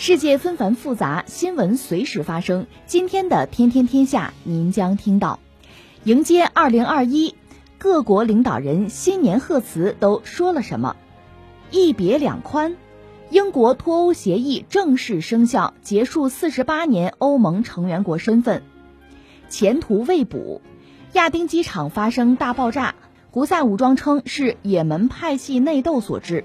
世界纷繁复杂，新闻随时发生。今天的《天天天下》，您将听到：迎接二零二一，各国领导人新年贺词都说了什么？一别两宽。英国脱欧协议正式生效，结束四十八年欧盟成员国身份。前途未卜，亚丁机场发生大爆炸，胡塞武装称是也门派系内斗所致。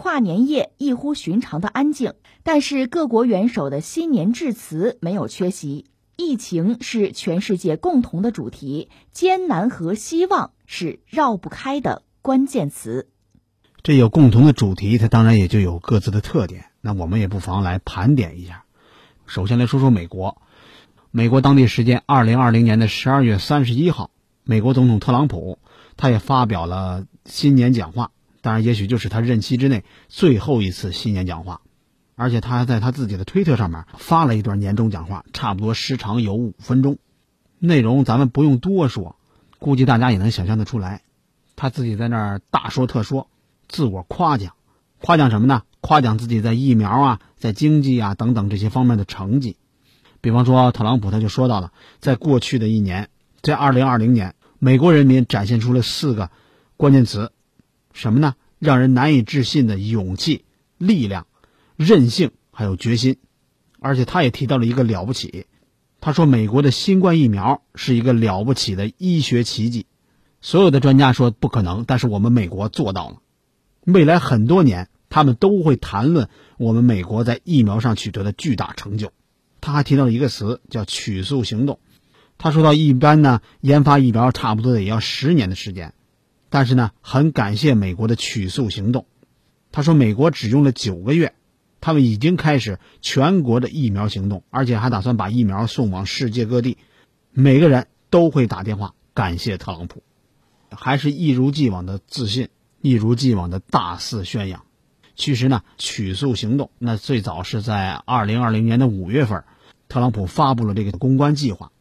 跨年夜异乎寻常的安静，但是各国元首的新年致辞没有缺席。疫情是全世界共同的主题，艰难和希望是绕不开的关键词。这有共同的主题，它当然也就有各自的特点。那我们也不妨来盘点一下。首先来说说美国，美国当地时间二零二零年的十二月三十一号，美国总统特朗普他也发表了新年讲话。当然，也许就是他任期之内最后一次新年讲话，而且他还在他自己的推特上面发了一段年终讲话，差不多时长有五分钟，内容咱们不用多说，估计大家也能想象得出来。他自己在那儿大说特说，自我夸奖，夸奖什么呢？夸奖自己在疫苗啊、在经济啊等等这些方面的成绩。比方说，特朗普他就说到了，在过去的一年，在二零二零年，美国人民展现出了四个关键词。什么呢？让人难以置信的勇气、力量、韧性，还有决心。而且他也提到了一个了不起，他说美国的新冠疫苗是一个了不起的医学奇迹。所有的专家说不可能，但是我们美国做到了。未来很多年，他们都会谈论我们美国在疫苗上取得的巨大成就。他还提到了一个词，叫曲速行动。他说到，一般呢，研发疫苗差不多得要十年的时间。但是呢，很感谢美国的取速行动。他说，美国只用了九个月，他们已经开始全国的疫苗行动，而且还打算把疫苗送往世界各地。每个人都会打电话感谢特朗普，还是一如既往的自信，一如既往的大肆宣扬。其实呢，取速行动那最早是在二零二零年的五月份，特朗普发布了这个公关计划。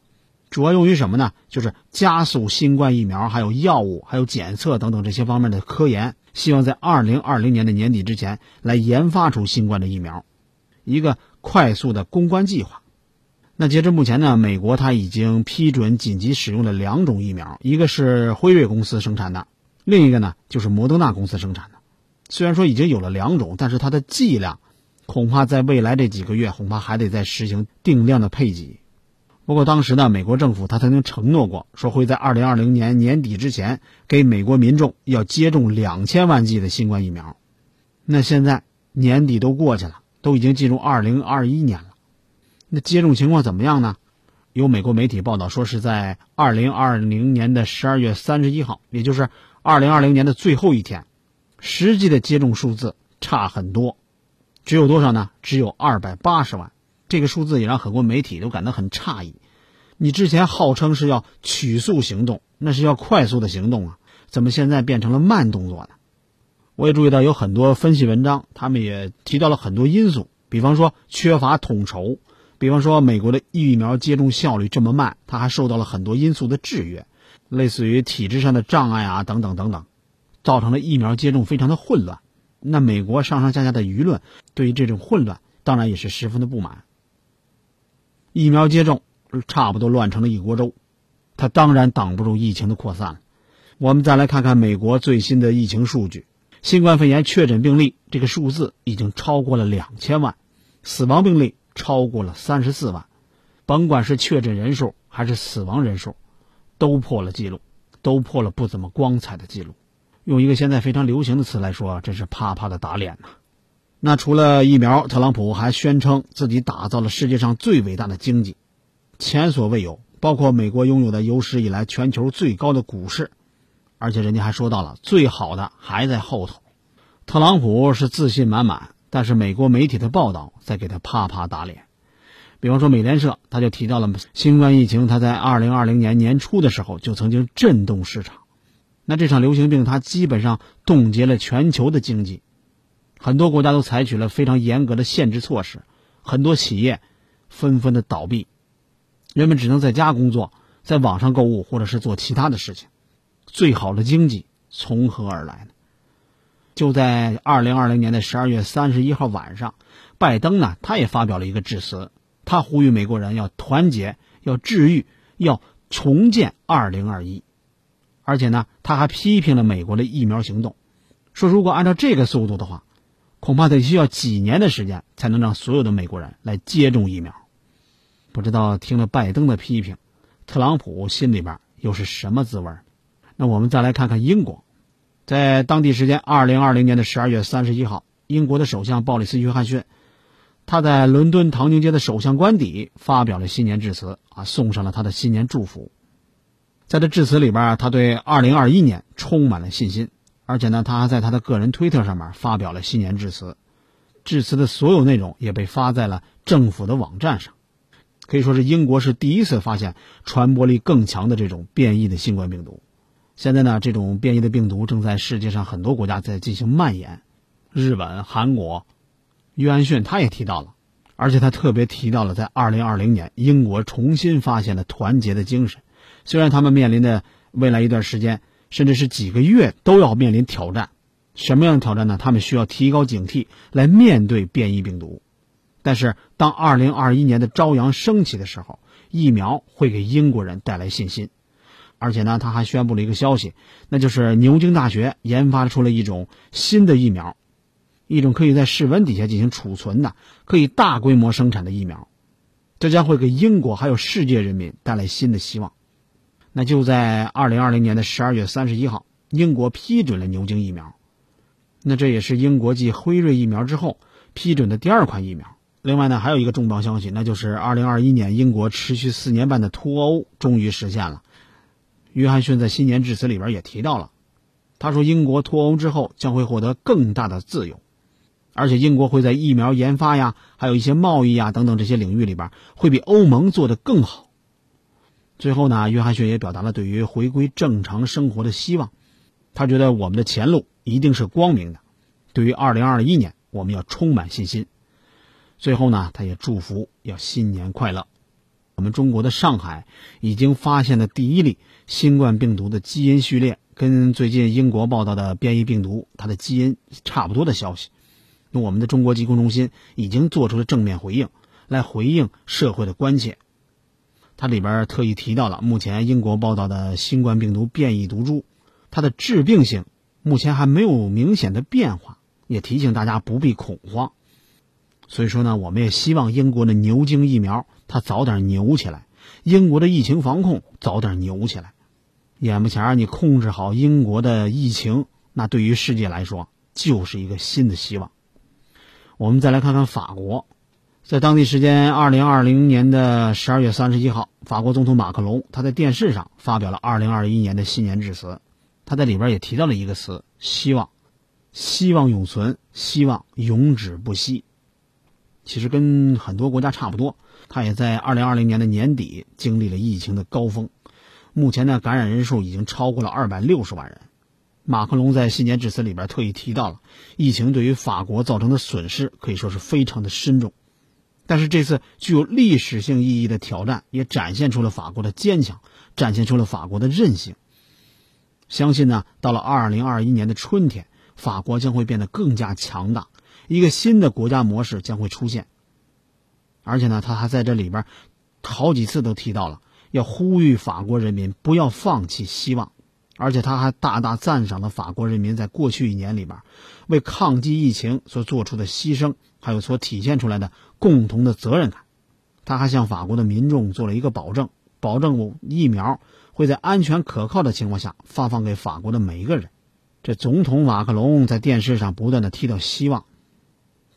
主要用于什么呢？就是加速新冠疫苗、还有药物、还有检测等等这些方面的科研，希望在二零二零年的年底之前来研发出新冠的疫苗，一个快速的公关计划。那截至目前呢，美国它已经批准紧急使用了两种疫苗，一个是辉瑞公司生产的，另一个呢就是摩登纳公司生产的。虽然说已经有了两种，但是它的剂量恐怕在未来这几个月恐怕还得再实行定量的配给。不过当时呢，美国政府他曾经承诺过，说会在二零二零年年底之前给美国民众要接种两千万剂的新冠疫苗。那现在年底都过去了，都已经进入二零二一年了，那接种情况怎么样呢？有美国媒体报道说，是在二零二零年的十二月三十一号，也就是二零二零年的最后一天，实际的接种数字差很多，只有多少呢？只有二百八十万。这个数字也让很多媒体都感到很诧异。你之前号称是要取速行动，那是要快速的行动啊，怎么现在变成了慢动作呢？我也注意到有很多分析文章，他们也提到了很多因素，比方说缺乏统筹，比方说美国的疫苗接种效率这么慢，它还受到了很多因素的制约，类似于体制上的障碍啊等等等等，造成了疫苗接种非常的混乱。那美国上上下下的舆论对于这种混乱，当然也是十分的不满。疫苗接种差不多乱成了一锅粥，它当然挡不住疫情的扩散。我们再来看看美国最新的疫情数据：新冠肺炎确诊病例这个数字已经超过了两千万，死亡病例超过了三十四万，甭管是确诊人数还是死亡人数，都破了记录，都破了不怎么光彩的记录。用一个现在非常流行的词来说，真是啪啪的打脸呐！那除了疫苗，特朗普还宣称自己打造了世界上最伟大的经济，前所未有，包括美国拥有的有史以来全球最高的股市，而且人家还说到了最好的还在后头。特朗普是自信满满。但是美国媒体的报道在给他啪啪打脸，比方说美联社，他就提到了新冠疫情，他在二零二零年年初的时候就曾经震动市场。那这场流行病，它基本上冻结了全球的经济，很多国家都采取了非常严格的限制措施，很多企业纷纷的倒闭，人们只能在家工作，在网上购物或者是做其他的事情。最好的经济从何而来呢？就在二零二零年的十二月三十一号晚上，拜登呢，他也发表了一个致辞，他呼吁美国人要团结，要治愈，要重建二零二一，而且呢，他还批评了美国的疫苗行动，说如果按照这个速度的话，恐怕得需要几年的时间才能让所有的美国人来接种疫苗。不知道听了拜登的批评，特朗普心里边又是什么滋味？那我们再来看看英国。在当地时间二零二零年的十二月三十一号，英国的首相鲍里斯·约翰逊，他在伦敦唐宁街的首相官邸发表了新年致辞，啊，送上了他的新年祝福。在这致辞里边，他对二零二一年充满了信心，而且呢，他还在他的个人推特上面发表了新年致辞。致辞的所有内容也被发在了政府的网站上，可以说是英国是第一次发现传播力更强的这种变异的新冠病毒。现在呢，这种变异的病毒正在世界上很多国家在进行蔓延，日本、韩国，约翰逊他也提到了，而且他特别提到了在二零二零年英国重新发现了团结的精神。虽然他们面临的未来一段时间，甚至是几个月都要面临挑战，什么样的挑战呢？他们需要提高警惕来面对变异病毒。但是当二零二一年的朝阳升起的时候，疫苗会给英国人带来信心。而且呢，他还宣布了一个消息，那就是牛津大学研发出了一种新的疫苗，一种可以在室温底下进行储存的、可以大规模生产的疫苗，这将会给英国还有世界人民带来新的希望。那就在二零二零年的十二月三十一号，英国批准了牛津疫苗，那这也是英国继辉瑞疫苗之后批准的第二款疫苗。另外呢，还有一个重磅消息，那就是二零二一年英国持续四年半的脱欧终于实现了。约翰逊在新年致辞里边也提到了，他说英国脱欧之后将会获得更大的自由，而且英国会在疫苗研发呀，还有一些贸易呀等等这些领域里边会比欧盟做得更好。最后呢，约翰逊也表达了对于回归正常生活的希望，他觉得我们的前路一定是光明的，对于二零二一年我们要充满信心。最后呢，他也祝福要新年快乐。我们中国的上海已经发现了第一例新冠病毒的基因序列，跟最近英国报道的变异病毒它的基因差不多的消息。那我们的中国疾控中心已经做出了正面回应，来回应社会的关切。它里边特意提到了，目前英国报道的新冠病毒变异毒株，它的致病性目前还没有明显的变化，也提醒大家不必恐慌。所以说呢，我们也希望英国的牛津疫苗它早点牛起来，英国的疫情防控早点牛起来。眼不前你控制好英国的疫情，那对于世界来说就是一个新的希望。我们再来看看法国，在当地时间二零二零年的十二月三十一号，法国总统马克龙他在电视上发表了二零二一年的新年致辞，他在里边也提到了一个词：希望，希望永存，希望永止不息。其实跟很多国家差不多，他也在二零二零年的年底经历了疫情的高峰，目前呢感染人数已经超过了二百六十万人。马克龙在新年致辞里边特意提到了，疫情对于法国造成的损失可以说是非常的深重，但是这次具有历史性意义的挑战也展现出了法国的坚强，展现出了法国的韧性。相信呢，到了二零二一年的春天，法国将会变得更加强大。一个新的国家模式将会出现，而且呢，他还在这里边好几次都提到了，要呼吁法国人民不要放弃希望，而且他还大大赞赏了法国人民在过去一年里边为抗击疫情所做出的牺牲，还有所体现出来的共同的责任感。他还向法国的民众做了一个保证，保证疫苗会在安全可靠的情况下发放给法国的每一个人。这总统马克龙在电视上不断的提到希望，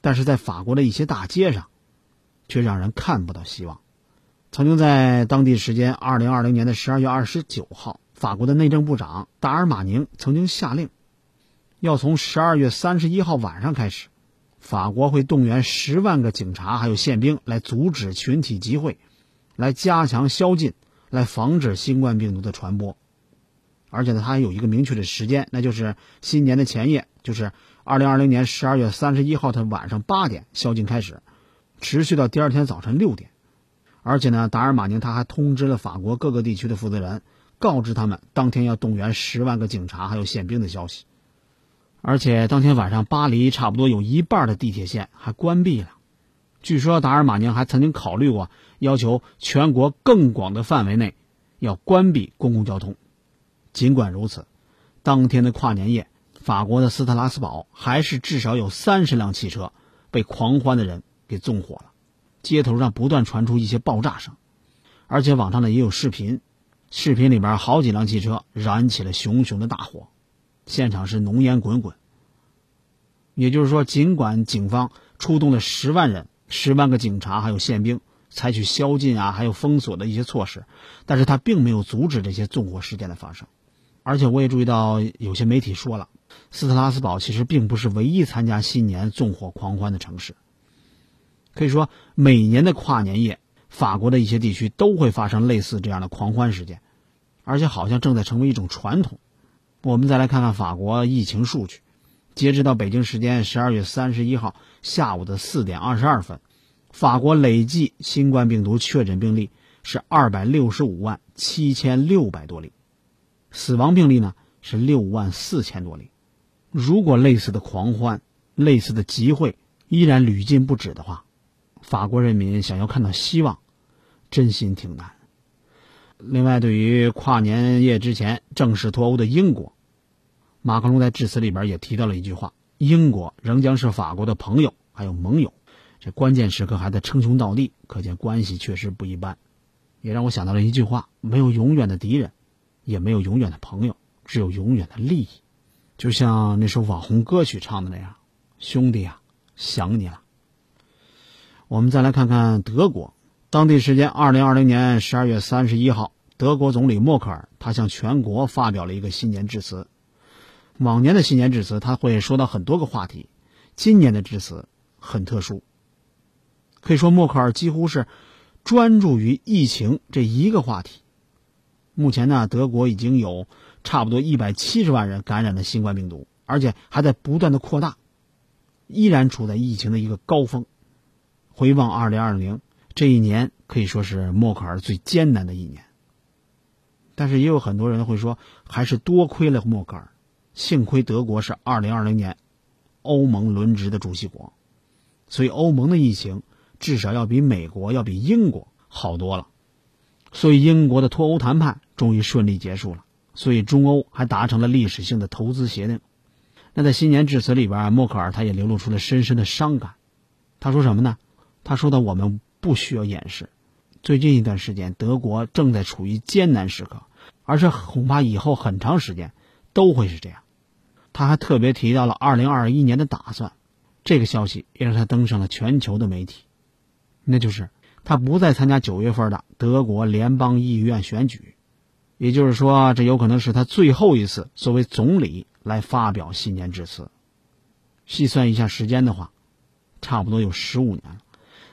但是在法国的一些大街上，却让人看不到希望。曾经在当地时间二零二零年的十二月二十九号，法国的内政部长达尔马宁曾经下令，要从十二月三十一号晚上开始，法国会动员十万个警察还有宪兵来阻止群体集会，来加强宵禁，来防止新冠病毒的传播。而且呢，他还有一个明确的时间，那就是新年的前夜，就是二零二零年十二月三十一号的晚上八点，宵禁开始，持续到第二天早晨六点。而且呢，达尔马宁他还通知了法国各个地区的负责人，告知他们当天要动员十万个警察还有宪兵的消息。而且当天晚上，巴黎差不多有一半的地铁线还关闭了。据说达尔马宁还曾经考虑过要求全国更广的范围内要关闭公共交通。尽管如此，当天的跨年夜，法国的斯特拉斯堡还是至少有三十辆汽车被狂欢的人给纵火了。街头上不断传出一些爆炸声，而且网上呢也有视频，视频里边好几辆汽车燃起了熊熊的大火，现场是浓烟滚滚。也就是说，尽管警方出动了十万人、十万个警察还有宪兵，采取宵禁啊，还有封锁的一些措施，但是他并没有阻止这些纵火事件的发生。而且我也注意到有些媒体说了，斯特拉斯堡其实并不是唯一参加新年纵火狂欢的城市。可以说，每年的跨年夜，法国的一些地区都会发生类似这样的狂欢事件，而且好像正在成为一种传统。我们再来看看法国疫情数据，截止到北京时间十二月三十一号下午的四点二十二分，法国累计新冠病毒确诊病例是二百六十五万七千六百多例，死亡病例呢是六万四千多例。如果类似的狂欢、类似的集会依然屡禁不止的话，法国人民想要看到希望，真心挺难。另外，对于跨年夜之前正式脱欧的英国，马克龙在致辞里边也提到了一句话：“英国仍将是法国的朋友，还有盟友。”这关键时刻还在称兄道弟，可见关系确实不一般。也让我想到了一句话：“没有永远的敌人，也没有永远的朋友，只有永远的利益。”就像那首网红歌曲唱的那样：“兄弟啊，想你了。”我们再来看看德国，当地时间二零二零年十二月三十一号，德国总理默克尔他向全国发表了一个新年致辞。往年的新年致辞他会说到很多个话题，今年的致辞很特殊，可以说默克尔几乎是专注于疫情这一个话题。目前呢，德国已经有差不多一百七十万人感染了新冠病毒，而且还在不断的扩大，依然处在疫情的一个高峰。回望二零二零这一年，可以说是默克尔最艰难的一年。但是也有很多人会说，还是多亏了默克尔，幸亏德国是二零二零年欧盟轮值的主席国，所以欧盟的疫情至少要比美国、要比英国好多了。所以英国的脱欧谈判终于顺利结束了，所以中欧还达成了历史性的投资协定。那在新年致辞里边，默克尔他也流露出了深深的伤感。他说什么呢？他说的：“我们不需要掩饰，最近一段时间，德国正在处于艰难时刻，而且恐怕以后很长时间都会是这样。”他还特别提到了2021年的打算，这个消息也让他登上了全球的媒体，那就是他不再参加九月份的德国联邦议院选举，也就是说，这有可能是他最后一次作为总理来发表新年致辞。细算一下时间的话，差不多有十五年了。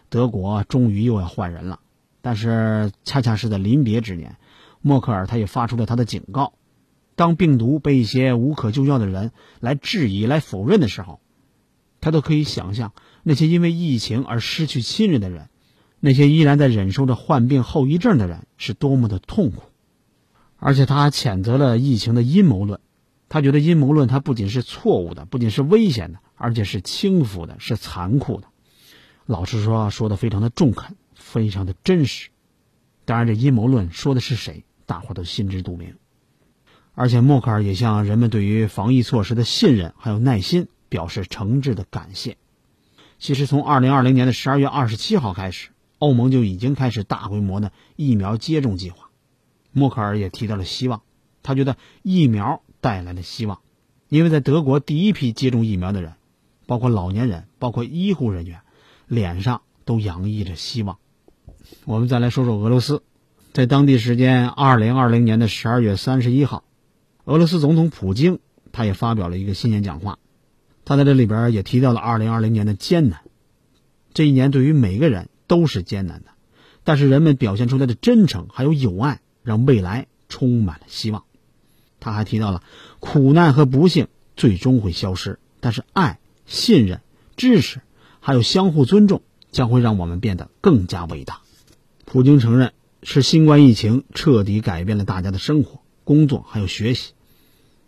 德国终于又要换人了，但是恰恰是在临别之年，默克尔他也发出了他的警告：当病毒被一些无可救药的人来质疑、来否认的时候，他都可以想象那些因为疫情而失去亲人的人，那些依然在忍受着患病后遗症的人是多么的痛苦。而且他还谴责了疫情的阴谋论，他觉得阴谋论它不仅是错误的，不仅是危险的，而且是轻浮的，是残酷的。老实说，说的非常的中肯，非常的真实。当然，这阴谋论说的是谁，大伙都心知肚明。而且默克尔也向人们对于防疫措施的信任还有耐心表示诚挚的感谢。其实，从二零二零年的十二月二十七号开始，欧盟就已经开始大规模的疫苗接种计划。默克尔也提到了希望，他觉得疫苗带来了希望，因为在德国第一批接种疫苗的人，包括老年人，包括医护人员，脸上都洋溢着希望。我们再来说说俄罗斯，在当地时间二零二零年的十二月三十一号，俄罗斯总统普京他也发表了一个新年讲话，他在这里边也提到了二零二零年的艰难。这一年对于每个人都是艰难的，但是人们表现出来的真诚还有友爱，让未来充满了希望。他还提到了苦难和不幸最终会消失，但是爱、信任、支持还有相互尊重将会让我们变得更加伟大。普京承认，是新冠疫情彻底改变了大家的生活、工作还有学习，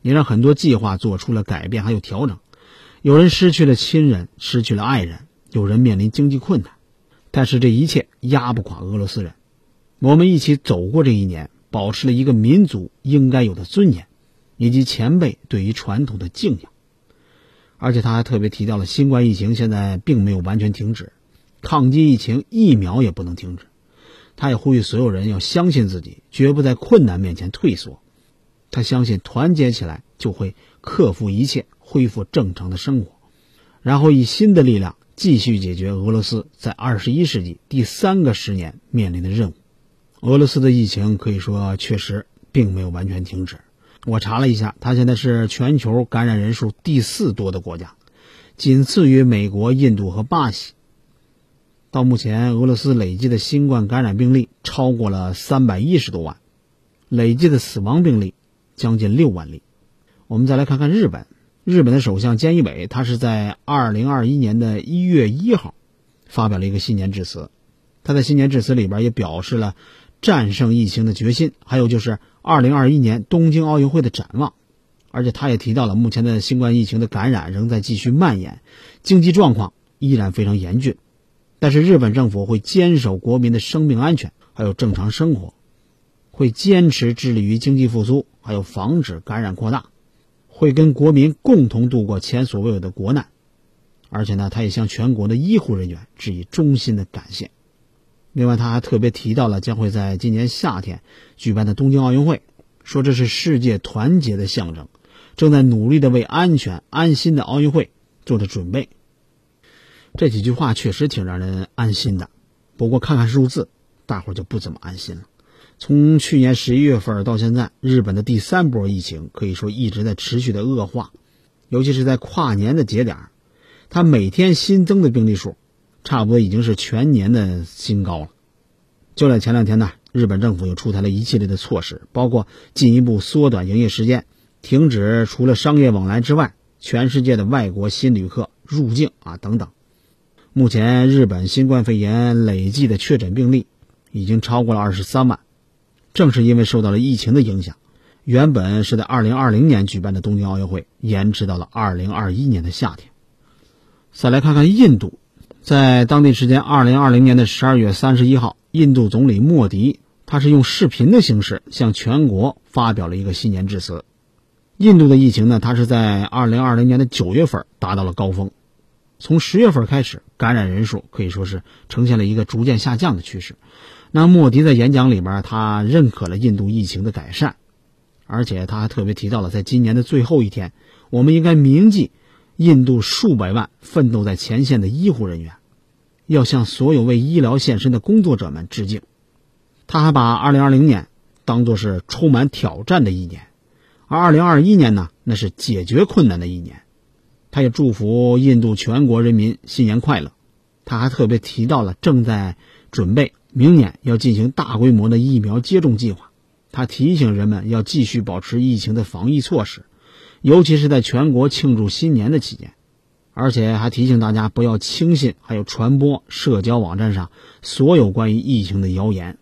也让很多计划做出了改变还有调整。有人失去了亲人，失去了爱人，有人面临经济困难，但是这一切压不垮俄罗斯人。我们一起走过这一年，保持了一个民族应该有的尊严，以及前辈对于传统的敬仰。而且他还特别提到了，新冠疫情现在并没有完全停止，抗击疫情疫苗也不能停止。他也呼吁所有人要相信自己，绝不在困难面前退缩。他相信团结起来就会克服一切，恢复正常的生活，然后以新的力量继续解决俄罗斯在二十一世纪第三个十年面临的任务。俄罗斯的疫情可以说确实并没有完全停止。我查了一下，它现在是全球感染人数第四多的国家，仅次于美国、印度和巴西。到目前，俄罗斯累计的新冠感染病例超过了三百一十多万，累计的死亡病例将近六万例。我们再来看看日本，日本的首相菅义伟，他是在二零二一年的一月一号发表了一个新年致辞。他在新年致辞里边也表示了战胜疫情的决心，还有就是二零二一年东京奥运会的展望。而且他也提到了目前的新冠疫情的感染仍在继续蔓延，经济状况依然非常严峻。但是日本政府会坚守国民的生命安全，还有正常生活，会坚持致力于经济复苏，还有防止感染扩大，会跟国民共同度过前所未有的国难。而且呢，他也向全国的医护人员致以衷心的感谢。另外，他还特别提到了将会在今年夏天举办的东京奥运会，说这是世界团结的象征，正在努力的为安全安心的奥运会做着准备。这几句话确实挺让人安心的，不过看看数字，大伙就不怎么安心了。从去年十一月份到现在，日本的第三波疫情可以说一直在持续的恶化，尤其是在跨年的节点，它每天新增的病例数，差不多已经是全年的新高了。就在前两天呢，日本政府又出台了一系列的措施，包括进一步缩短营业时间，停止除了商业往来之外，全世界的外国新旅客入境啊等等。目前，日本新冠肺炎累计的确诊病例已经超过了二十三万。正是因为受到了疫情的影响，原本是在二零二零年举办的东京奥运会延迟到了二零二一年的夏天。再来看看印度，在当地时间二零二零年的十二月三十一号，印度总理莫迪他是用视频的形式向全国发表了一个新年致辞。印度的疫情呢，它是在二零二零年的九月份达到了高峰。从十月份开始，感染人数可以说是呈现了一个逐渐下降的趋势。那莫迪在演讲里边，他认可了印度疫情的改善，而且他还特别提到了，在今年的最后一天，我们应该铭记印度数百万奋斗在前线的医护人员，要向所有为医疗献身的工作者们致敬。他还把2020年当作是充满挑战的一年，而2021年呢，那是解决困难的一年。他也祝福印度全国人民新年快乐。他还特别提到了正在准备明年要进行大规模的疫苗接种计划。他提醒人们要继续保持疫情的防疫措施，尤其是在全国庆祝新年的期间。而且还提醒大家不要轻信还有传播社交网站上所有关于疫情的谣言。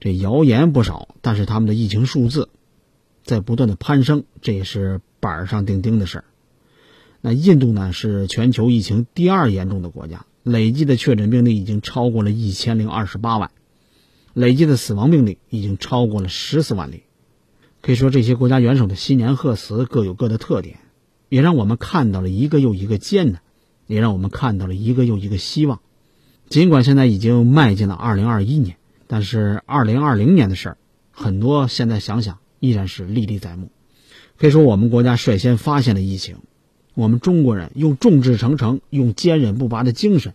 这谣言不少，但是他们的疫情数字在不断的攀升，这也是板上钉钉的事儿。那印度呢是全球疫情第二严重的国家，累计的确诊病例已经超过了一千零二十八万，累计的死亡病例已经超过了十四万例。可以说，这些国家元首的新年贺词各有各的特点，也让我们看到了一个又一个艰难，也让我们看到了一个又一个希望。尽管现在已经迈进了二零二一年，但是二零二零年的事儿，很多现在想想依然是历历在目。可以说，我们国家率先发现了疫情，我们中国人用众志成城、用坚韧不拔的精神，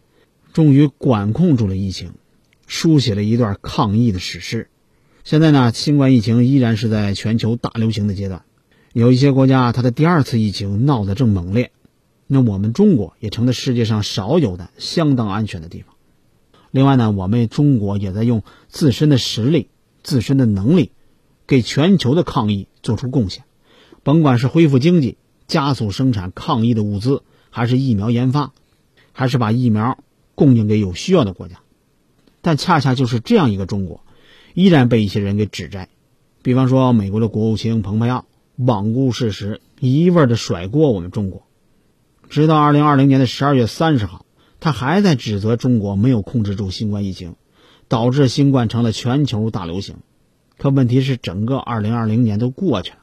终于管控住了疫情，书写了一段抗疫的史诗。现在呢，新冠疫情依然是在全球大流行的阶段，有一些国家它的第二次疫情闹得正猛烈，那我们中国也成了世界上少有的相当安全的地方。另外呢，我们中国也在用自身的实力、自身的能力，给全球的抗疫做出贡献。甭管是恢复经济、加速生产抗疫的物资，还是疫苗研发，还是把疫苗供应给有需要的国家，但恰恰就是这样一个中国，依然被一些人给指摘。比方说，美国的国务卿蓬佩奥罔顾事实，一味的甩锅我们中国。直到二零二零年的十二月三十号，他还在指责中国没有控制住新冠疫情，导致新冠成了全球大流行。可问题是，整个二零二零年都过去了。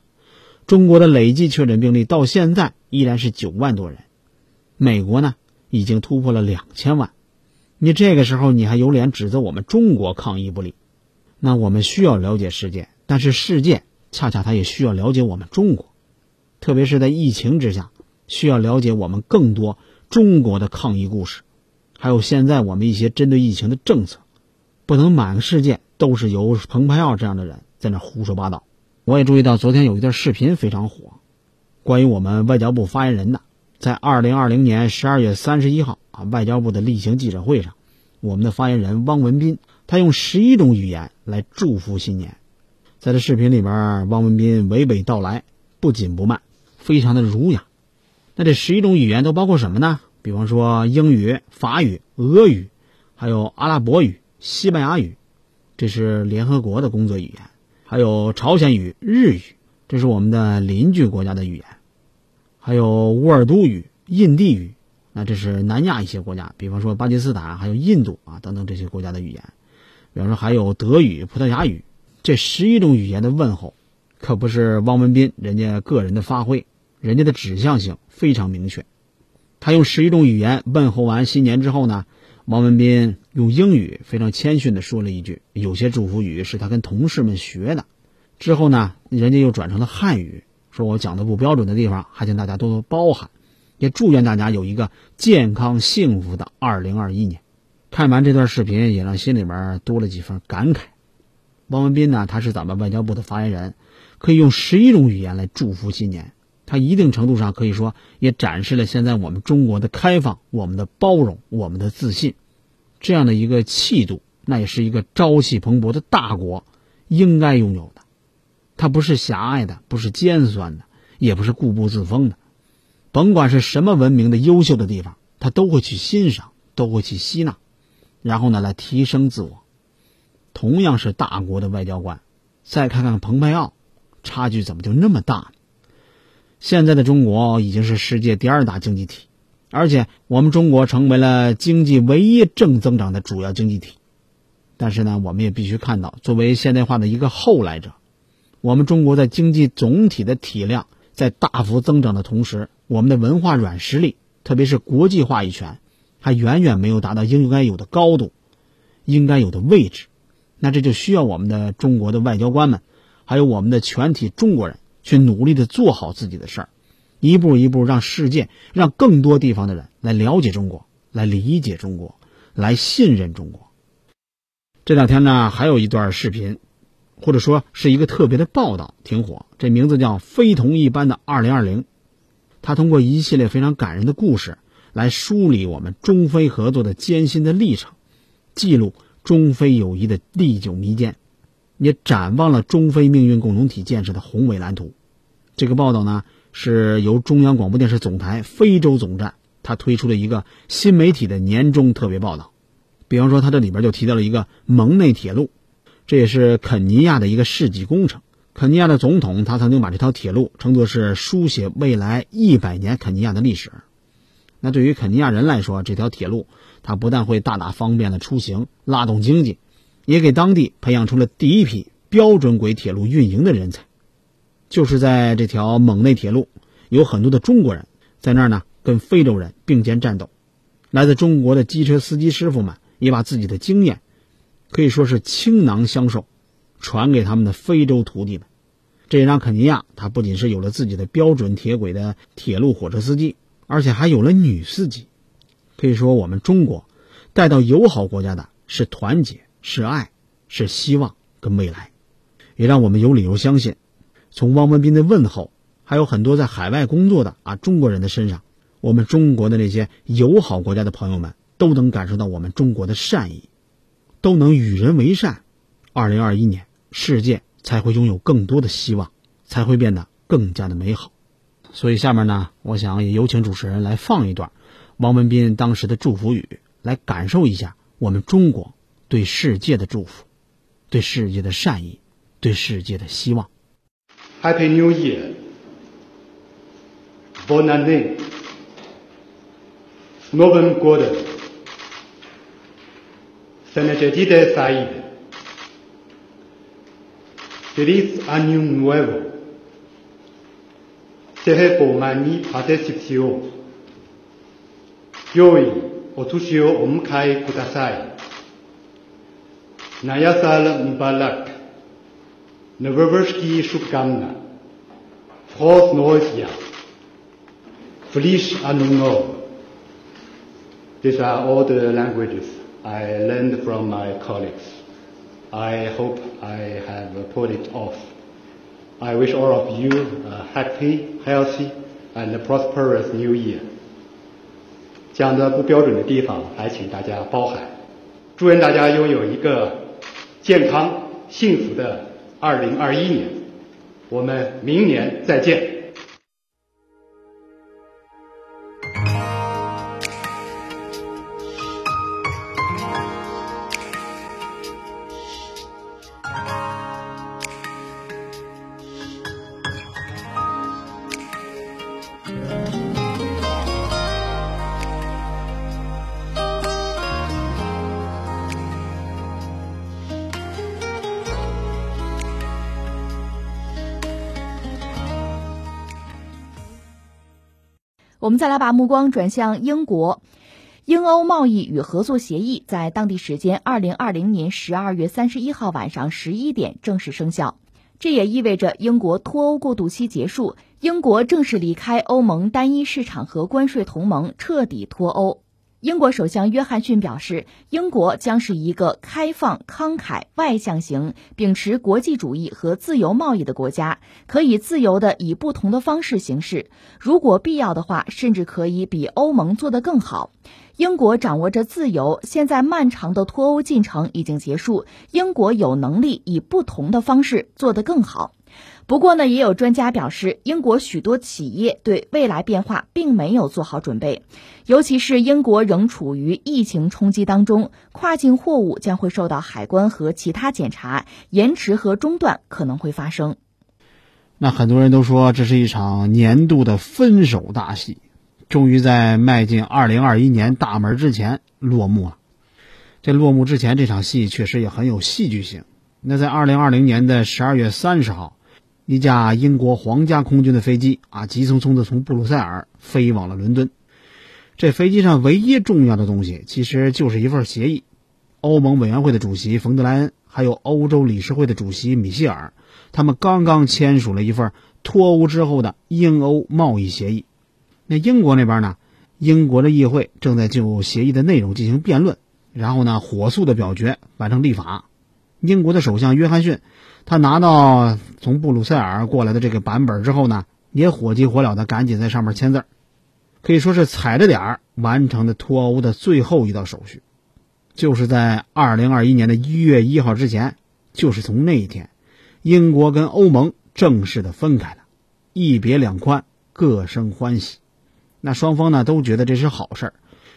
中国的累计确诊病例到现在依然是九万多人，美国呢已经突破了两千万。你这个时候你还有脸指责我们中国抗疫不力？那我们需要了解世界，但是世界恰恰他也需要了解我们中国，特别是在疫情之下，需要了解我们更多中国的抗疫故事，还有现在我们一些针对疫情的政策，不能满世界都是由蓬佩奥这样的人在那胡说八道。我也注意到，昨天有一段视频非常火，关于我们外交部发言人的，在二零二零年十二月三十一号啊，外交部的例行记者会上，我们的发言人汪文斌，他用十一种语言来祝福新年。在这视频里边，汪文斌娓娓道来，不紧不慢，非常的儒雅。那这十一种语言都包括什么呢？比方说英语、法语、俄语，还有阿拉伯语、西班牙语，这是联合国的工作语言。还有朝鲜语、日语，这是我们的邻居国家的语言；还有乌尔都语、印地语，那这是南亚一些国家，比方说巴基斯坦、还有印度啊等等这些国家的语言。比方说还有德语、葡萄牙语，这十一种语言的问候，可不是汪文斌人家个人的发挥，人家的指向性非常明确。他用十一种语言问候完新年之后呢？汪文斌用英语非常谦逊的说了一句：“有些祝福语是他跟同事们学的。”之后呢，人家又转成了汉语，说我讲的不标准的地方，还请大家多多包涵，也祝愿大家有一个健康幸福的二零二一年。看完这段视频，也让心里边多了几分感慨。王文斌呢，他是咱们外交部的发言人，可以用十一种语言来祝福新年。他一定程度上可以说，也展示了现在我们中国的开放、我们的包容、我们的自信，这样的一个气度，那也是一个朝气蓬勃的大国应该拥有的。它不是狭隘的，不是尖酸的，也不是固步自封的。甭管是什么文明的优秀的地方，他都会去欣赏，都会去吸纳，然后呢来提升自我。同样是大国的外交官，再看看蓬佩奥，差距怎么就那么大呢？现在的中国已经是世界第二大经济体，而且我们中国成为了经济唯一正增长的主要经济体。但是呢，我们也必须看到，作为现代化的一个后来者，我们中国在经济总体的体量在大幅增长的同时，我们的文化软实力，特别是国际话语权，还远远没有达到应该有的高度、应该有的位置。那这就需要我们的中国的外交官们，还有我们的全体中国人。去努力的做好自己的事儿，一步一步让世界、让更多地方的人来了解中国，来理解中国，来信任中国。这两天呢，还有一段视频，或者说是一个特别的报道，挺火。这名字叫《非同一般的二零二零》，他通过一系列非常感人的故事来梳理我们中非合作的艰辛的历程，记录中非友谊的历久弥坚。也展望了中非命运共同体建设的宏伟蓝图。这个报道呢，是由中央广播电视总台非洲总站他推出的一个新媒体的年终特别报道。比方说，他这里边就提到了一个蒙内铁路，这也是肯尼亚的一个世纪工程。肯尼亚的总统他曾经把这条铁路称作是书写未来一百年肯尼亚的历史。那对于肯尼亚人来说，这条铁路它不但会大大方便了出行，拉动经济。也给当地培养出了第一批标准轨铁路运营的人才。就是在这条蒙内铁路，有很多的中国人在那儿呢，跟非洲人并肩战斗。来自中国的机车司机师傅们也把自己的经验，可以说是倾囊相授，传给他们的非洲徒弟们。这也让肯尼亚，它不仅是有了自己的标准铁轨的铁路火车司机，而且还有了女司机。可以说，我们中国带到友好国家的是团结，是爱，是希望跟未来，也让我们有理由相信。从汪文斌的问候，还有很多在海外工作的啊中国人的身上，我们中国的那些友好国家的朋友们都能感受到我们中国的善意，都能与人为善。二零二一年，世界才会拥有更多的希望，才会变得更加的美好。所以下面呢，我想也有请主持人来放一段王文斌当时的祝福语，来感受一下我们中国对世界的祝福，对世界的善意，对世界的希望。Happy New Year! Bonne année! Noël Gouden! Sanatjatida saiv! Tuliis a new level! Tehepo mäni pääte sijo. 良いお年をお迎えください。नया साल मुबारक नववर्ष की शुभकामना फौज नोज या Feliz Ano Novo. These are all the languages I learned from my colleagues. I hope I have put it off. I wish all of you a happy, healthy, and prosperous new year. 讲的不标准的地方，还请大家包涵。祝愿大家拥有一个健康、幸福的2021年，我们明年再见。再来把目光转向英国，英欧贸易与合作协议在当地时间二零二零年十二月三十一号晚上十一点正式生效。这也意味着英国脱欧过渡期结束，英国正式离开欧盟单一市场和关税同盟，彻底脱欧。英国首相约翰逊表示，英国将是一个开放、慷慨、外向型、秉持国际主义和自由贸易的国家，可以自由的以不同的方式行事，如果必要的话，甚至可以比欧盟做得更好。英国掌握着自由，现在漫长的脱欧进程已经结束，英国有能力以不同的方式做得更好。不过呢，也有专家表示，英国许多企业对未来变化并没有做好准备，尤其是英国仍处于疫情冲击当中，跨境货物将会受到海关和其他检查，延迟和中断可能会发生。那很多人都说这是一场年度的分手大戏，终于在迈进二零二一年大门之前落幕了。这落幕之前这场戏确实也很有戏剧性。那在二零二零年的十二月三十号。一架英国皇家空军的飞机啊，急匆匆的从布鲁塞尔飞往了伦敦。这飞机上唯一重要的东西，其实就是一份协议。欧盟委员会的主席冯德莱恩，还有欧洲理事会的主席米歇尔，他们刚刚签署了一份脱欧之后的英欧贸易协议。那英国那边呢？英国的议会正在就协议的内容进行辩论，然后呢，火速的表决，完成立法。英国的首相约翰逊。他拿到从布鲁塞尔过来的这个版本之后呢，也火急火燎的赶紧在上面签字可以说是踩着点儿完成的脱欧的最后一道手续。就是在二零二一年的一月一号之前，就是从那一天，英国跟欧盟正式的分开了，一别两宽，各生欢喜。那双方呢都觉得这是好事儿，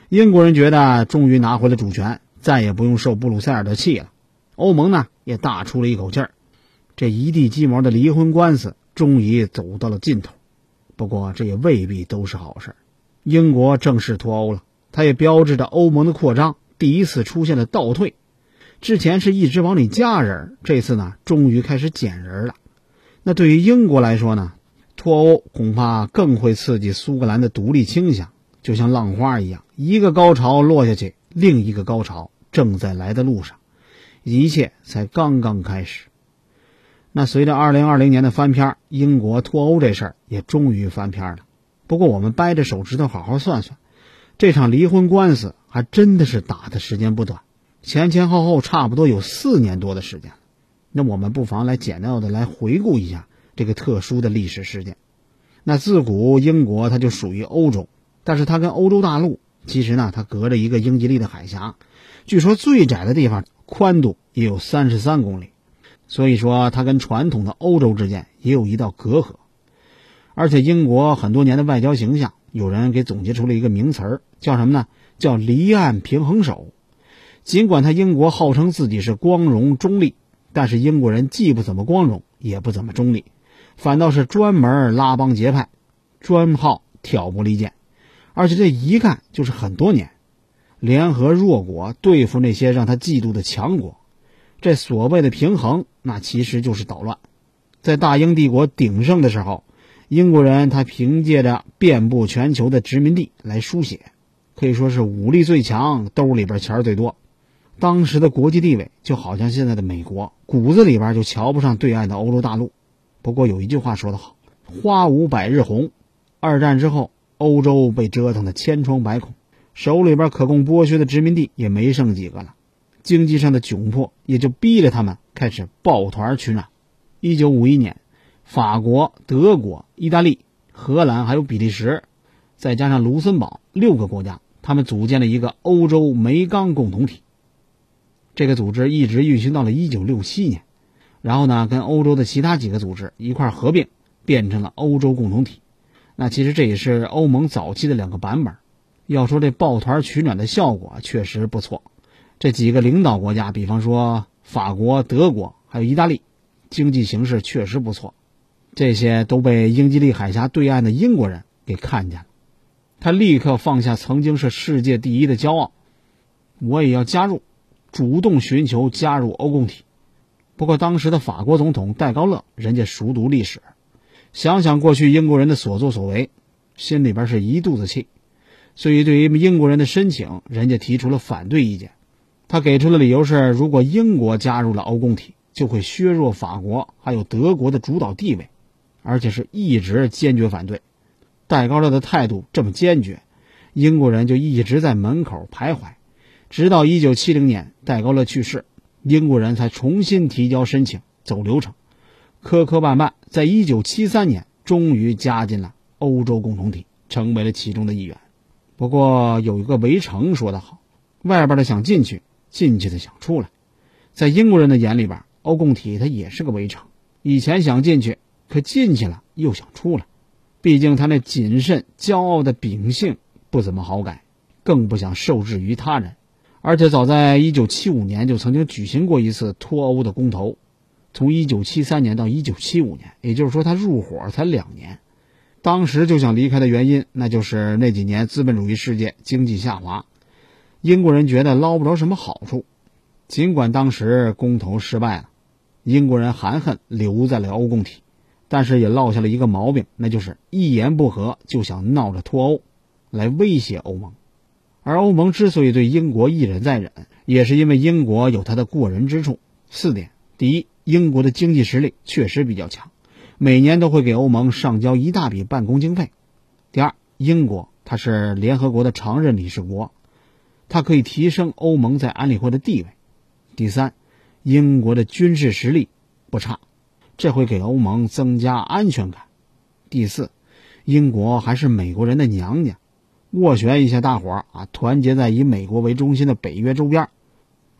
英国人觉得终于拿回了主权，再也不用受布鲁塞尔的气了；欧盟呢也大出了一口气儿。这一地鸡毛的离婚官司终于走到了尽头，不过这也未必都是好事。英国正式脱欧了，它也标志着欧盟的扩张第一次出现了倒退。之前是一直往里加人，这次呢终于开始减人了。那对于英国来说呢，脱欧恐怕更会刺激苏格兰的独立倾向，就像浪花一样，一个高潮落下去，另一个高潮正在来的路上，一切才刚刚开始。那随着二零二零年的翻篇，英国脱欧这事儿也终于翻篇了。不过我们掰着手指头好好算算，这场离婚官司还真的是打的时间不短，前前后后差不多有四年多的时间。那我们不妨来简要的来回顾一下这个特殊的历史事件。那自古英国它就属于欧洲，但是它跟欧洲大陆其实呢，它隔着一个英吉利的海峡，据说最窄的地方宽度也有三十三公里，所以说它跟传统的欧洲之间也有一道隔阂。而且英国很多年的外交形象，有人给总结出了一个名词儿，叫什么呢？叫离岸平衡手。尽管他英国号称自己是光荣中立，但是英国人既不怎么光荣，也不怎么中立，反倒是专门拉帮结派，专好挑拨离间，而且这一干就是很多年，联合弱国对付那些让他嫉妒的强国。这所谓的平衡，那其实就是捣乱。在大英帝国鼎盛的时候。英国人他凭借着遍布全球的殖民地来书写，可以说是武力最强，兜里边钱最多。当时的国际地位就好像现在的美国，骨子里边就瞧不上对岸的欧洲大陆。不过有一句话说得好：“花无百日红。”二战之后，欧洲被折腾的千疮百孔，手里边可供剥削的殖民地也没剩几个了，经济上的窘迫也就逼着他们开始抱团取暖。一九五一年。法国、德国、意大利、荷兰还有比利时，再加上卢森堡六个国家，他们组建了一个欧洲煤钢共同体。这个组织一直运行到了1967年，然后呢，跟欧洲的其他几个组织一块合并，变成了欧洲共同体。那其实这也是欧盟早期的两个版本。要说这抱团取暖的效果确实不错，这几个领导国家，比方说法国、德国还有意大利，经济形势确实不错。这些都被英吉利海峡对岸的英国人给看见了，他立刻放下曾经是世界第一的骄傲，我也要加入，主动寻求加入欧共体。不过当时的法国总统戴高乐，人家熟读历史，想想过去英国人的所作所为，心里边是一肚子气，所以对于英国人的申请，人家提出了反对意见。他给出的理由是，如果英国加入了欧共体，就会削弱法国还有德国的主导地位。而且是一直坚决反对，戴高乐的态度这么坚决，英国人就一直在门口徘徊，直到一九七零年戴高乐去世，英国人才重新提交申请走流程，磕磕绊绊，在一九七三年终于加进了欧洲共同体，成为了其中的一员。不过有一个围城说得好，外边的想进去，进去的想出来，在英国人的眼里边，欧共体它也是个围城，以前想进去。可进去了又想出来，毕竟他那谨慎、骄傲的秉性不怎么好改，更不想受制于他人。而且早在1975年就曾经举行过一次脱欧的公投，从1973年到1975年，也就是说他入伙才两年。当时就想离开的原因，那就是那几年资本主义世界经济下滑，英国人觉得捞不着什么好处。尽管当时公投失败了，英国人含恨留在了欧共体。但是也落下了一个毛病，那就是一言不合就想闹着脱欧，来威胁欧盟。而欧盟之所以对英国一忍再忍，也是因为英国有它的过人之处。四点：第一，英国的经济实力确实比较强，每年都会给欧盟上交一大笔办公经费；第二，英国它是联合国的常任理事国，它可以提升欧盟在安理会的地位；第三，英国的军事实力不差。这会给欧盟增加安全感。第四，英国还是美国人的娘家，斡旋一下大伙儿啊，团结在以美国为中心的北约周边，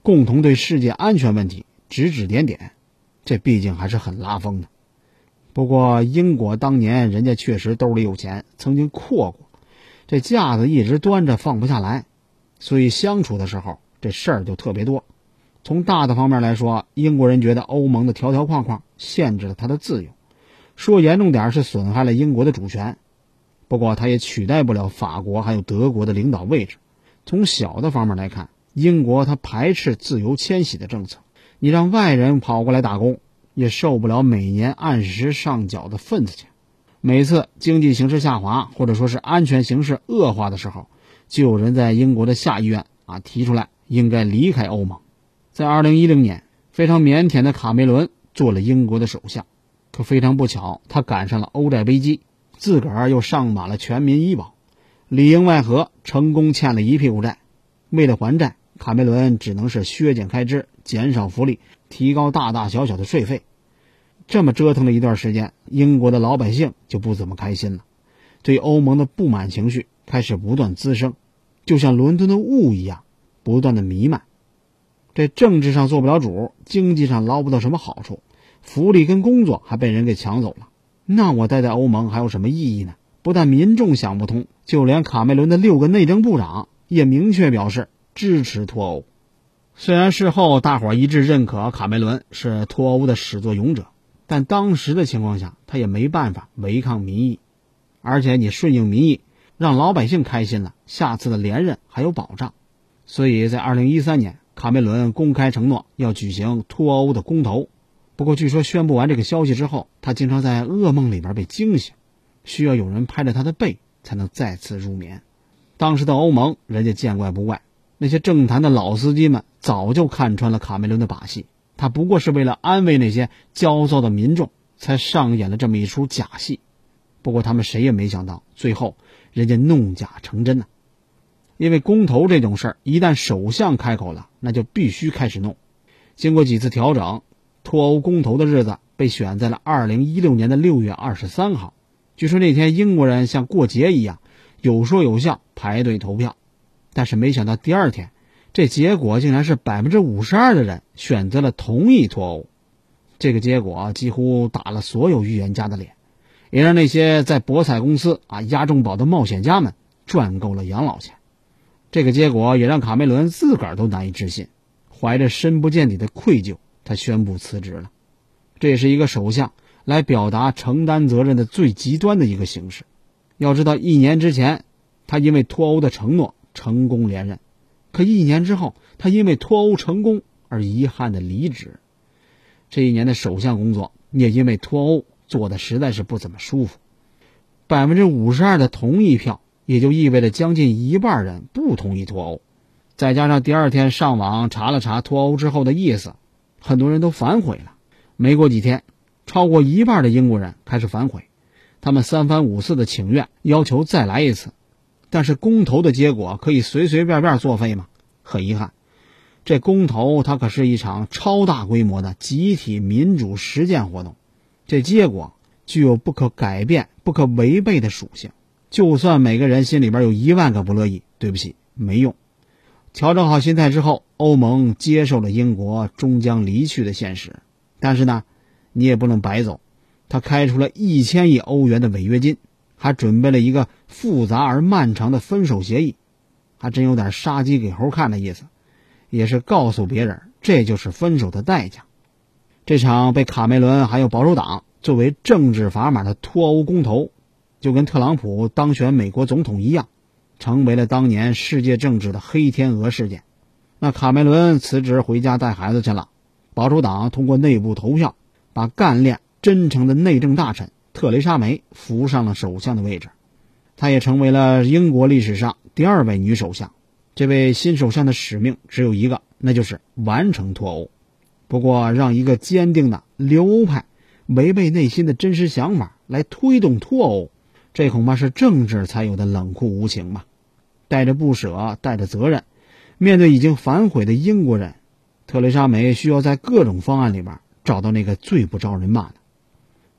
共同对世界安全问题指指点点，这毕竟还是很拉风的。不过，英国当年人家确实兜里有钱，曾经阔过，这架子一直端着放不下来，所以相处的时候这事儿就特别多。从大的方面来说，英国人觉得欧盟的条条框框限制了他的自由，说严重点是损害了英国的主权。不过，他也取代不了法国还有德国的领导位置。从小的方面来看，英国他排斥自由迁徙的政策，你让外人跑过来打工，也受不了每年按时上缴的份子钱。每次经济形势下滑，或者说是安全形势恶化的时候，就有人在英国的下议院啊提出来应该离开欧盟。在2010年，非常腼腆的卡梅伦做了英国的首相，可非常不巧，他赶上了欧债危机，自个儿又上满了全民医保，里应外合，成功欠了一屁股债。为了还债，卡梅伦只能是削减开支、减少福利、提高大大小小的税费。这么折腾了一段时间，英国的老百姓就不怎么开心了，对欧盟的不满情绪开始不断滋生，就像伦敦的雾一样，不断的弥漫。这政治上做不了主，经济上捞不到什么好处，福利跟工作还被人给抢走了，那我待在欧盟还有什么意义呢？不但民众想不通，就连卡梅伦的六个内政部长也明确表示支持脱欧。虽然事后大伙一致认可卡梅伦是脱欧的始作俑者。但当时的情况下，他也没办法违抗民意，而且你顺应民意，让老百姓开心了，下次的连任还有保障。所以在二零一三年，卡梅伦公开承诺要举行脱欧的公投。不过，据说宣布完这个消息之后，他经常在噩梦里边被惊醒，需要有人拍着他的背才能再次入眠。当时的欧盟人家见怪不怪，那些政坛的老司机们早就看穿了卡梅伦的把戏。他不过是为了安慰那些焦躁的民众，才上演了这么一出假戏。不过他们谁也没想到，最后人家弄假成真呢。因为公投这种事儿，一旦首相开口了，那就必须开始弄。经过几次调整，脱欧公投的日子被选在了二零一六年的六月二十三号。据说那天英国人像过节一样，有说有笑排队投票。但是没想到第二天。这结果竟然是百分之五十二的人选择了同意脱欧，这个结果几乎打了所有预言家的脸，也让那些在博彩公司啊押重宝的冒险家们赚够了养老钱。这个结果也让卡梅伦自个儿都难以置信，怀着深不见底的愧疚，他宣布辞职了。这也是一个首相来表达承担责任的最极端的一个形式。要知道，一年之前，他因为脱欧的承诺成功连任。可一年之后，他因为脱欧成功而遗憾的离职。这一年的首相工作也因为脱欧做的实在是不怎么舒服。百分之五十二的同意票，也就意味着将近一半人不同意脱欧。再加上第二天上网查了查脱欧之后的意思，很多人都反悔了。没过几天，超过一半的英国人开始反悔，他们三番五次的请愿，要求再来一次。但是公投的结果可以随随便便作废吗？很遗憾，这公投它可是一场超大规模的集体民主实践活动，这结果具有不可改变、不可违背的属性。就算每个人心里边有一万个不乐意，对不起，没用。调整好心态之后，欧盟接受了英国终将离去的现实。但是呢，你也不能白走，他开出了一千亿欧元的违约金。还准备了一个复杂而漫长的分手协议，还真有点杀鸡给猴看的意思，也是告诉别人这就是分手的代价。这场被卡梅伦还有保守党作为政治砝码的脱欧公投，就跟特朗普当选美国总统一样，成为了当年世界政治的黑天鹅事件。那卡梅伦辞职回家带孩子去了，保守党通过内部投票，把干练真诚的内政大臣。特蕾莎梅扶上了首相的位置，她也成为了英国历史上第二位女首相。这位新首相的使命只有一个，那就是完成脱欧。不过，让一个坚定的留欧派违背内心的真实想法来推动脱欧，这恐怕是政治才有的冷酷无情吧。带着不舍，带着责任，面对已经反悔的英国人，特蕾莎梅需要在各种方案里边找到那个最不招人骂的。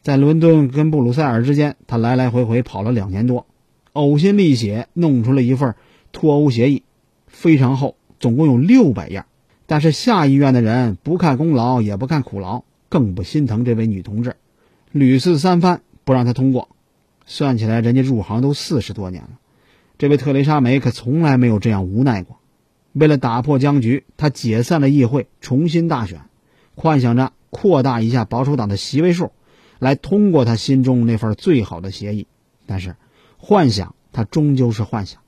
在伦敦跟布鲁塞尔之间，他来来回回跑了两年多，呕心沥血弄出了一份脱欧协议，非常厚，总共有六百页。但是下议院的人不看功劳，也不看苦劳，更不心疼这位女同志，屡次三番不让她通过。算起来，人家入行都四十多年了，这位特蕾莎梅可从来没有这样无奈过。为了打破僵局，她解散了议会，重新大选，幻想着扩大一下保守党的席位数。来通过她心中那份最好的协议，但是幻想她终究是幻想。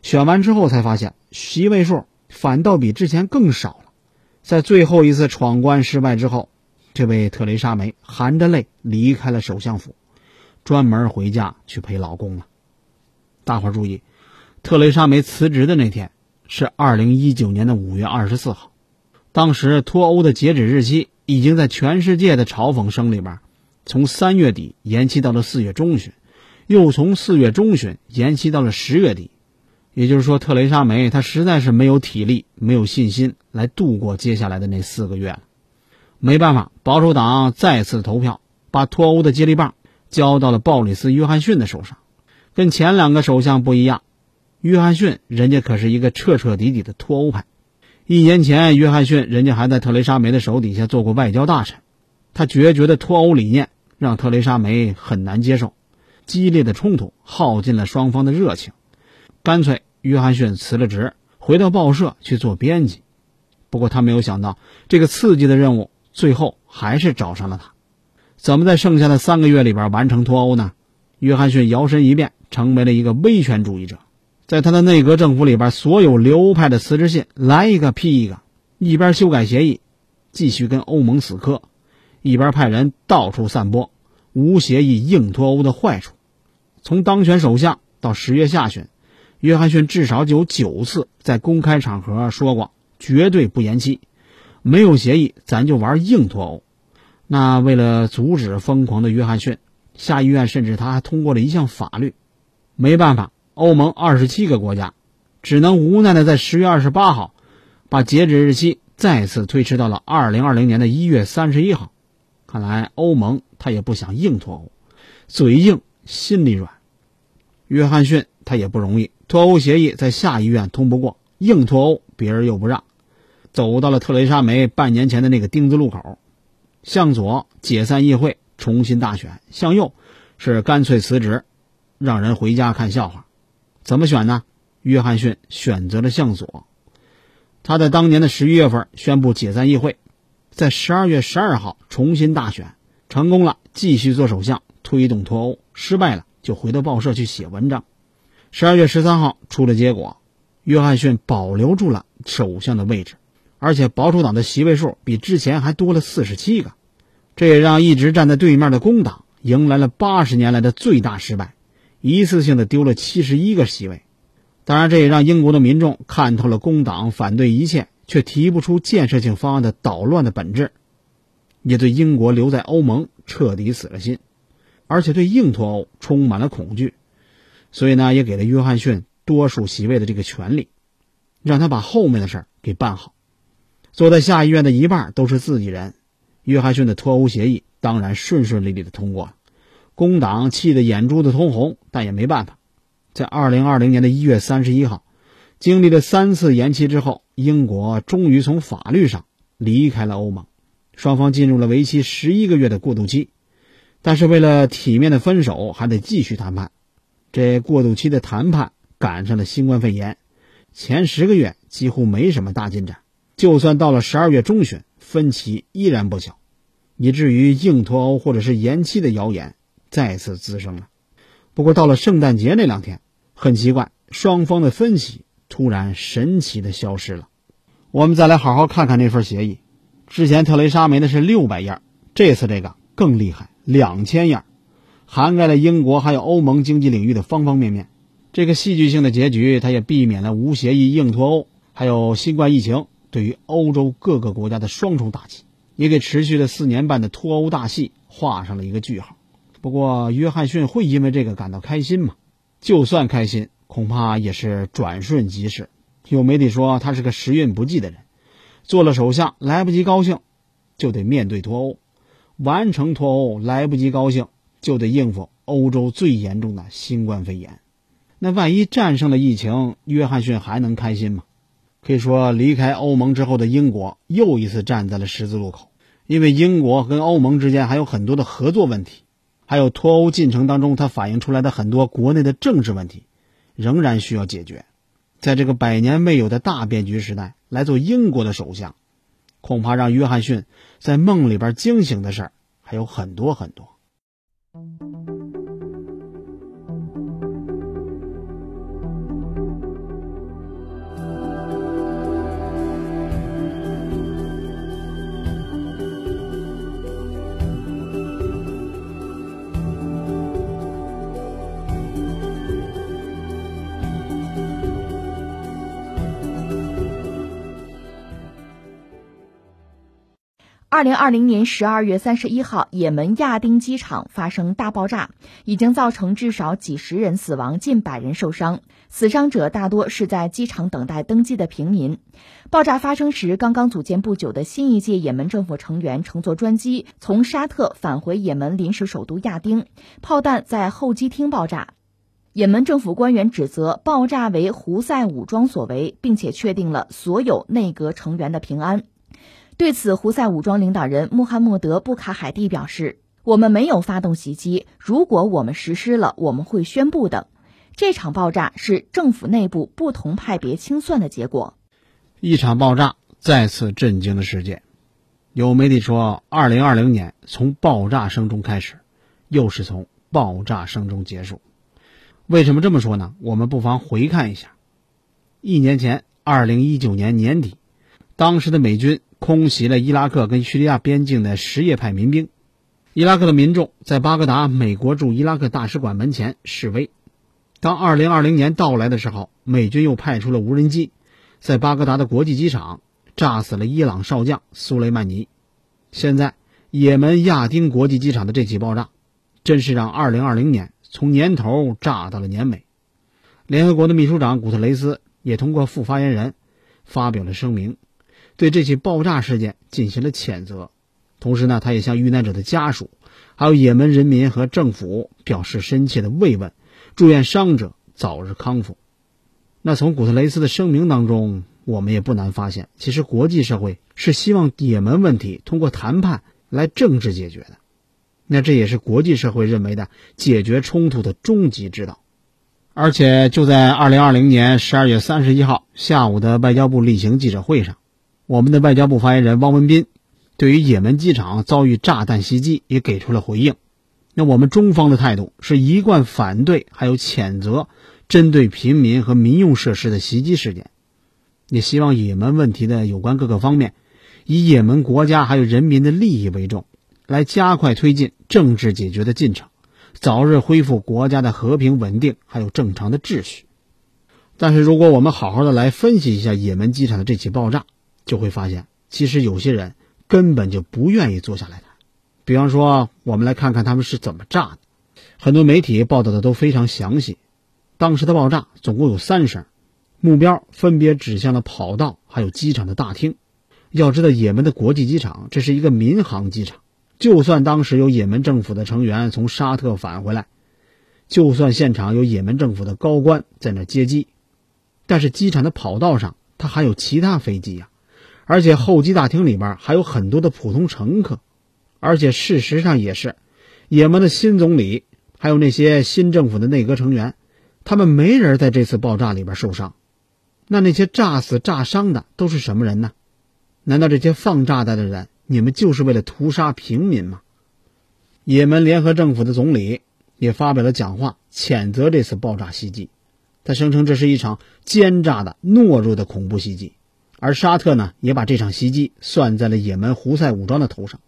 选完之后才发现席位数反倒比之前更少了。在最后一次闯关失败之后，这位特蕾莎梅含着泪离开了首相府，专门回家去陪老公了。大伙儿注意，特蕾莎梅辞职的那天是二零一九年的五月二十四号，当时脱欧的截止日期已经在全世界的嘲讽声里边，从三月底延期到了四月中旬，又从四月中旬延期到了十月底。也就是说，特蕾莎梅她实在是没有体力、没有信心来度过接下来的那四个月了。没办法，保守党再次投票，把脱欧的接力棒交到了鲍里斯·约翰逊的手上。跟前两个首相不一样，约翰逊人家可是一个彻彻底底的脱欧派。一年前，约翰逊人家还在特蕾莎梅的手底下做过外交大臣，他决绝的脱欧理念让特蕾莎梅很难接受，激烈的冲突耗尽了双方的热情，干脆。约翰逊辞了职，回到报社去做编辑。不过他没有想到，这个刺激的任务最后还是找上了他。怎么在剩下的三个月里边完成脱欧呢？约翰逊摇身一变，成为了一个威权主义者。在他的内阁政府里边，所有流派的辞职信来一个批一个，一边修改协议，继续跟欧盟死磕，一边派人到处散播无协议硬脱欧的坏处。从当选首相到十月下旬。约翰逊至少有九次在公开场合说过，绝对不延期，没有协议咱就玩硬脱欧。那为了阻止疯狂的约翰逊，下议院甚至他还通过了一项法律。没办法，欧盟二十七个国家只能无奈的在十月二十八号，把截止日期再次推迟到了二零二零年的一月三十一号。看来欧盟他也不想硬脱欧，嘴硬心里软。约翰逊他也不容易。脱欧协议在下议院通不过，硬脱欧别人又不让，走到了特蕾莎梅半年前的那个丁字路口，向左解散议会，重新大选；向右是干脆辞职，让人回家看笑话。怎么选呢？约翰逊选择了向左。他在当年的十一月份宣布解散议会，在十二月十二号重新大选，成功了，继续做首相，推动脱欧；失败了，就回到报社去写文章。十二月十三号出了结果，约翰逊保留住了首相的位置，而且保守党的席位数比之前还多了四十七个，这也让一直站在对面的工党迎来了八十年来的最大失败，一次性的丢了七十一个席位。当然，这也让英国的民众看透了工党反对一切却提不出建设性方案的捣乱的本质，也对英国留在欧盟彻底死了心，而且对硬脱欧充满了恐惧。所以呢，也给了约翰逊多数席位的这个权利，让他把后面的事儿给办好。坐在下议院的一半都是自己人，约翰逊的脱欧协议当然顺顺利利的通过了。工党气得眼珠子通红，但也没办法。在二零二零年的一月三十一号，经历了三次延期之后，英国终于从法律上离开了欧盟，双方进入了为期十一个月的过渡期。但是为了体面的分手，还得继续谈判。这过渡期的谈判赶上了新冠肺炎，前十个月几乎没什么大进展。就算到了十二月中旬，分歧依然不小，以至于硬脱欧或者是延期的谣言再次滋生了。不过到了圣诞节那两天，很奇怪，双方的分歧突然神奇的消失了。我们再来好好看看那份协议。之前特蕾莎梅的是六百页，这次这个更厉害，两千页。涵盖了英国还有欧盟经济领域的方方面面，这个戏剧性的结局，它也避免了无协议硬脱欧，还有新冠疫情对于欧洲各个国家的双重打击，也给持续了四年半的脱欧大戏画上了一个句号。不过，约翰逊会因为这个感到开心吗？就算开心，恐怕也是转瞬即逝。有媒体说他是个时运不济的人，做了首相来不及高兴，就得面对脱欧，完成脱欧来不及高兴。就得应付欧洲最严重的新冠肺炎，那万一战胜了疫情，约翰逊还能开心吗？可以说，离开欧盟之后的英国又一次站在了十字路口，因为英国跟欧盟之间还有很多的合作问题，还有脱欧进程当中它反映出来的很多国内的政治问题，仍然需要解决。在这个百年未有的大变局时代，来做英国的首相，恐怕让约翰逊在梦里边惊醒的事儿还有很多很多。二零二零年十二月三十一号，也门亚丁机场发生大爆炸，已经造成至少几十人死亡，近百人受伤。死伤者大多是在机场等待登机的平民。爆炸发生时，刚刚组建不久的新一届也门政府成员乘坐专机从沙特返回也门临时首都亚丁，炮弹在候机厅爆炸。也门政府官员指责爆炸为胡塞武装所为，并且确定了所有内阁成员的平安。对此，胡塞武装领导人穆罕默德·布卡海蒂表示：“我们没有发动袭击，如果我们实施了，我们会宣布的。这场爆炸是政府内部不同派别清算的结果。”一场爆炸再次震惊了世界。有媒体说，2020年从爆炸声中开始，又是从爆炸声中结束。为什么这么说呢？我们不妨回看一下，一年前，2019年年底，当时的美军。空袭了伊拉克跟叙利亚边境的什叶派民兵，伊拉克的民众在巴格达美国驻伊拉克大使馆门前示威。当2020年到来的时候，美军又派出了无人机，在巴格达的国际机场炸死了伊朗少将苏雷曼尼。现在，也门亚丁国际机场的这起爆炸，真是让2020年从年头炸到了年尾。联合国的秘书长古特雷斯也通过副发言人发表了声明。对这起爆炸事件进行了谴责，同时呢，他也向遇难者的家属，还有也门人民和政府表示深切的慰问，祝愿伤者早日康复。那从古特雷斯的声明当中，我们也不难发现，其实国际社会是希望也门问题通过谈判来政治解决的。那这也是国际社会认为的解决冲突的终极之道。而且就在二零二零年十二月三十一号下午的外交部例行记者会上。我们的外交部发言人汪文斌对于也门机场遭遇炸弹袭击也给出了回应。那我们中方的态度是一贯反对，还有谴责针对平民和民用设施的袭击事件，也希望也门问题的有关各个方面以也门国家还有人民的利益为重，来加快推进政治解决的进程，早日恢复国家的和平稳定还有正常的秩序。但是，如果我们好好的来分析一下也门机场的这起爆炸，就会发现，其实有些人根本就不愿意坐下来谈。比方说，我们来看看他们是怎么炸的。很多媒体报道的都非常详细。当时的爆炸总共有三声，目标分别指向了跑道，还有机场的大厅。要知道，也门的国际机场这是一个民航机场，就算当时有也门政府的成员从沙特返回来，就算现场有也门政府的高官在那接机，但是机场的跑道上，它还有其他飞机呀。而且候机大厅里边还有很多的普通乘客，而且事实上也是，也门的新总理还有那些新政府的内阁成员，他们没人在这次爆炸里边受伤。那那些炸死炸伤的都是什么人呢？难道这些放炸弹的人，你们就是为了屠杀平民吗？也门联合政府的总理也发表了讲话，谴责这次爆炸袭击，他声称这是一场奸诈的懦弱的恐怖袭击。而沙特呢，也把这场袭击算在了也门胡塞武装的头上，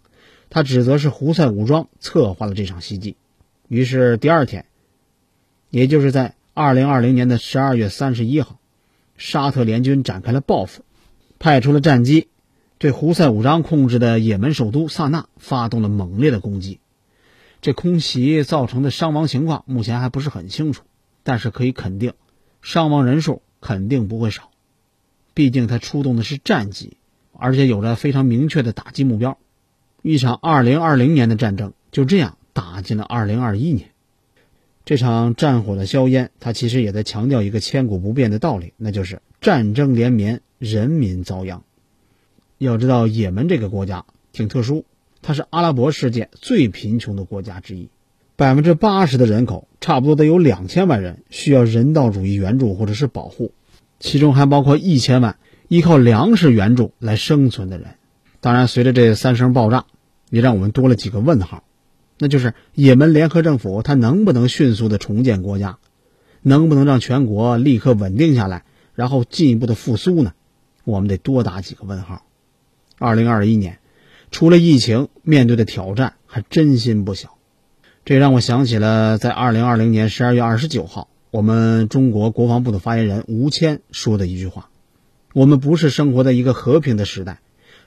他指责是胡塞武装策划了这场袭击。于是第二天，也就是在二零二零年的十二月三十一号，沙特联军展开了报复，派出了战机，对胡塞武装控制的也门首都萨那发动了猛烈的攻击。这空袭造成的伤亡情况目前还不是很清楚，但是可以肯定，伤亡人数肯定不会少。毕竟他出动的是战机，而且有着非常明确的打击目标。一场2020年的战争就这样打进了2021年。这场战火的硝烟，它其实也在强调一个千古不变的道理，那就是战争连绵，人民遭殃。要知道，也门这个国家挺特殊，它是阿拉伯世界最贫穷的国家之一，百分之八十的人口，差不多得有两千万人需要人道主义援助或者是保护。其中还包括一千万依靠粮食援助来生存的人。当然，随着这三声爆炸，也让我们多了几个问号，那就是也门联合政府它能不能迅速的重建国家，能不能让全国立刻稳定下来，然后进一步的复苏呢？我们得多打几个问号。二零二一年，除了疫情，面对的挑战还真心不小。这让我想起了在二零二零年十二月二十九号。我们中国国防部的发言人吴谦说的一句话：“我们不是生活在一个和平的时代，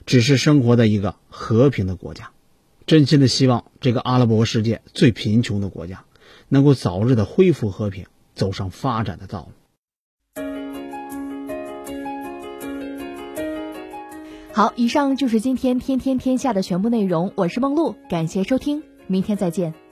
只是生活在一个和平的国家。真心的希望这个阿拉伯世界最贫穷的国家，能够早日的恢复和平，走上发展的道路。好，以上就是今天天天天下的全部内容。我是梦露，感谢收听，明天再见。